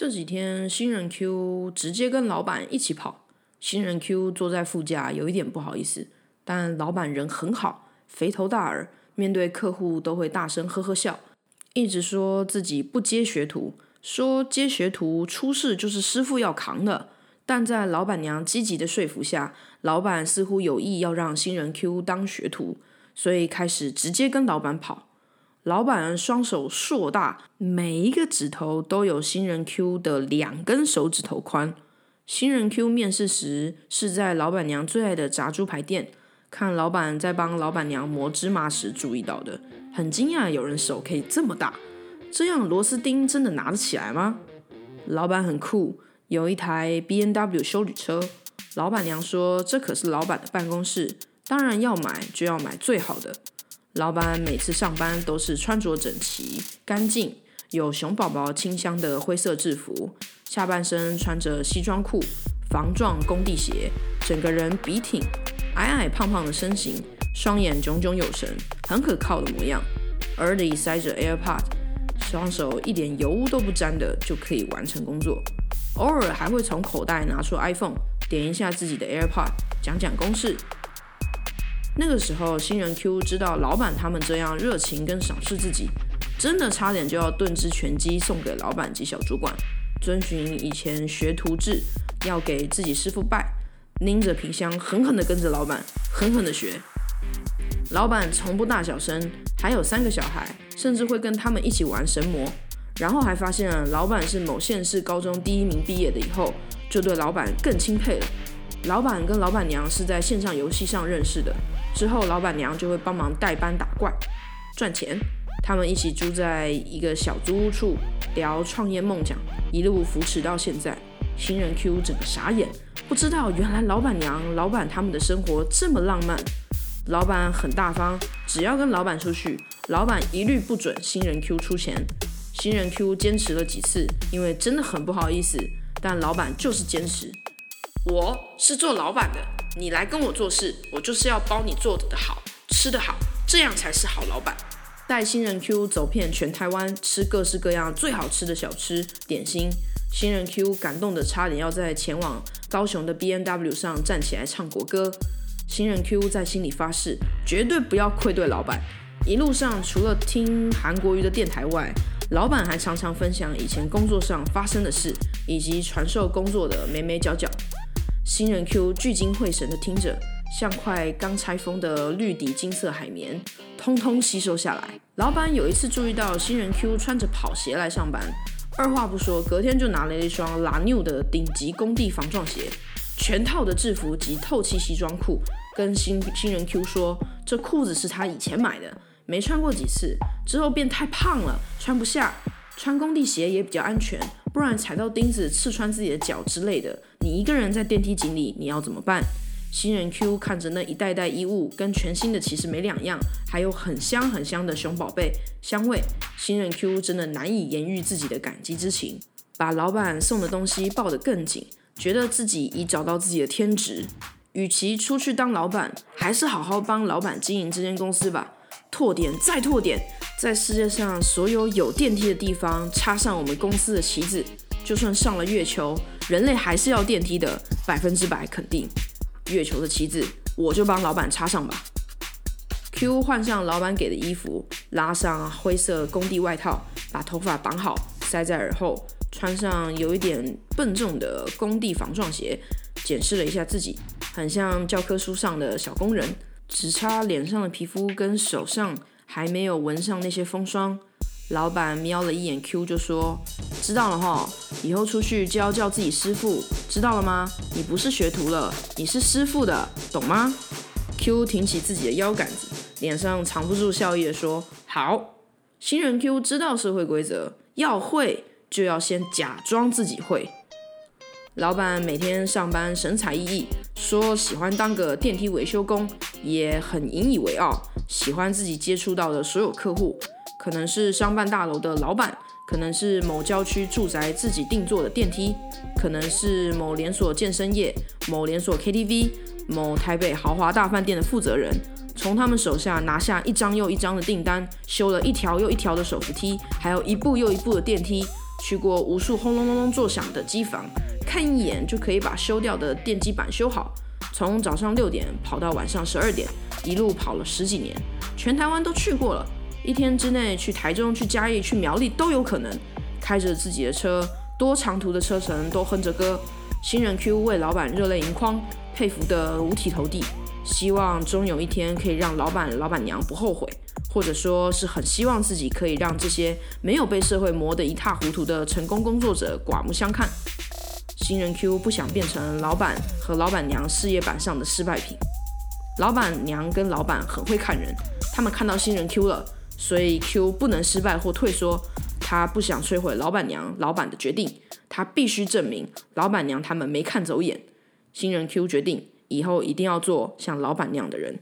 这几天新人 Q 直接跟老板一起跑，新人 Q 坐在副驾，有一点不好意思，但老板人很好，肥头大耳，面对客户都会大声呵呵笑，一直说自己不接学徒，说接学徒出事就是师傅要扛的。但在老板娘积极的说服下，老板似乎有意要让新人 Q 当学徒，所以开始直接跟老板跑。老板双手硕大，每一个指头都有新人 Q 的两根手指头宽。新人 Q 面试时是在老板娘最爱的炸猪排店，看老板在帮老板娘磨芝麻时注意到的，很惊讶有人手可以这么大，这样螺丝钉真的拿得起来吗？老板很酷。有一台 B N W 修理车，老板娘说这可是老板的办公室，当然要买就要买最好的。老板每次上班都是穿着整齐、干净，有熊宝宝清香的灰色制服，下半身穿着西装裤、防撞工地鞋，整个人笔挺，矮矮胖胖的身形，双眼炯炯有神，很可靠的模样。耳里塞着 AirPod，双手一点油污都不沾的就可以完成工作。偶尔还会从口袋拿出 iPhone，点一下自己的 AirPod，讲讲公式。那个时候，新人 Q 知道老板他们这样热情跟赏识自己，真的差点就要炖只全鸡送给老板及小主管，遵循以前学徒制，要给自己师傅拜，拎着皮箱狠狠地跟着老板，狠狠地学。老板从不大小声，还有三个小孩，甚至会跟他们一起玩神魔。然后还发现老板是某县市高中第一名毕业的，以后就对老板更钦佩了。老板跟老板娘是在线上游戏上认识的，之后老板娘就会帮忙代班打怪赚钱。他们一起住在一个小租屋处，聊创业梦想，一路扶持到现在。新人 Q 整个傻眼，不知道原来老板娘、老板他们的生活这么浪漫。老板很大方，只要跟老板出去，老板一律不准新人 Q 出钱。新人 Q 坚持了几次，因为真的很不好意思，但老板就是坚持。我是做老板的，你来跟我做事，我就是要包你做的好，吃得好，这样才是好老板。带新人 Q 走遍全台湾，吃各式各样最好吃的小吃点心。新人 Q 感动的差点要在前往高雄的 B N W 上站起来唱国歌。新人 Q 在心里发誓，绝对不要愧对老板。一路上除了听韩国语的电台外，老板还常常分享以前工作上发生的事，以及传授工作的美眉角角。新人 Q 聚精会神地听着，像块刚拆封的绿底金色海绵，通通吸收下来。老板有一次注意到新人 Q 穿着跑鞋来上班，二话不说，隔天就拿了一双 La New 的顶级工地防撞鞋，全套的制服及透气西装裤，跟新新人 Q 说，这裤子是他以前买的。没穿过几次，之后变太胖了，穿不下。穿工地鞋也比较安全，不然踩到钉子刺穿自己的脚之类的。你一个人在电梯井里，你要怎么办？新人 Q 看着那一袋袋衣物，跟全新的其实没两样，还有很香很香的熊宝贝香味。新人 Q 真的难以言喻自己的感激之情，把老板送的东西抱得更紧，觉得自己已找到自己的天职。与其出去当老板，还是好好帮老板经营这间公司吧。拓点再拓点，在世界上所有有电梯的地方插上我们公司的旗子。就算上了月球，人类还是要电梯的，百分之百肯定。月球的旗子，我就帮老板插上吧。Q 换上老板给的衣服，拉上灰色工地外套，把头发绑好，塞在耳后，穿上有一点笨重的工地防撞鞋，检视了一下自己，很像教科书上的小工人。只差脸上的皮肤跟手上还没有纹上那些风霜。老板瞄了一眼 Q 就说：“知道了哈，以后出去就要叫自己师傅，知道了吗？你不是学徒了，你是师傅的，懂吗？”Q 挺起自己的腰杆子，脸上藏不住笑意的说：“好。”新人 Q 知道社会规则，要会就要先假装自己会。老板每天上班神采奕奕，说喜欢当个电梯维修工，也很引以为傲，喜欢自己接触到的所有客户，可能是商办大楼的老板，可能是某郊区住宅自己定做的电梯，可能是某连锁健身业、某连锁 KTV、某台北豪华大饭店的负责人，从他们手下拿下一张又一张的订单，修了一条又一条的手扶梯，还有一步又一步的电梯。去过无数轰隆隆隆作响的机房，看一眼就可以把修掉的电机板修好。从早上六点跑到晚上十二点，一路跑了十几年，全台湾都去过了。一天之内去台中、去嘉义、去苗栗都有可能。开着自己的车，多长途的车程都哼着歌。新人 Q 为老板热泪盈眶，佩服得五体投地。希望终有一天可以让老板、老板娘不后悔，或者说是很希望自己可以让这些没有被社会磨得一塌糊涂的成功工作者刮目相看。新人 Q 不想变成老板和老板娘事业板上的失败品。老板娘跟老板很会看人，他们看到新人 Q 了，所以 Q 不能失败或退缩。他不想摧毁老板娘、老板的决定，他必须证明老板娘他们没看走眼。新人 Q 决定以后一定要做像老板那样的人。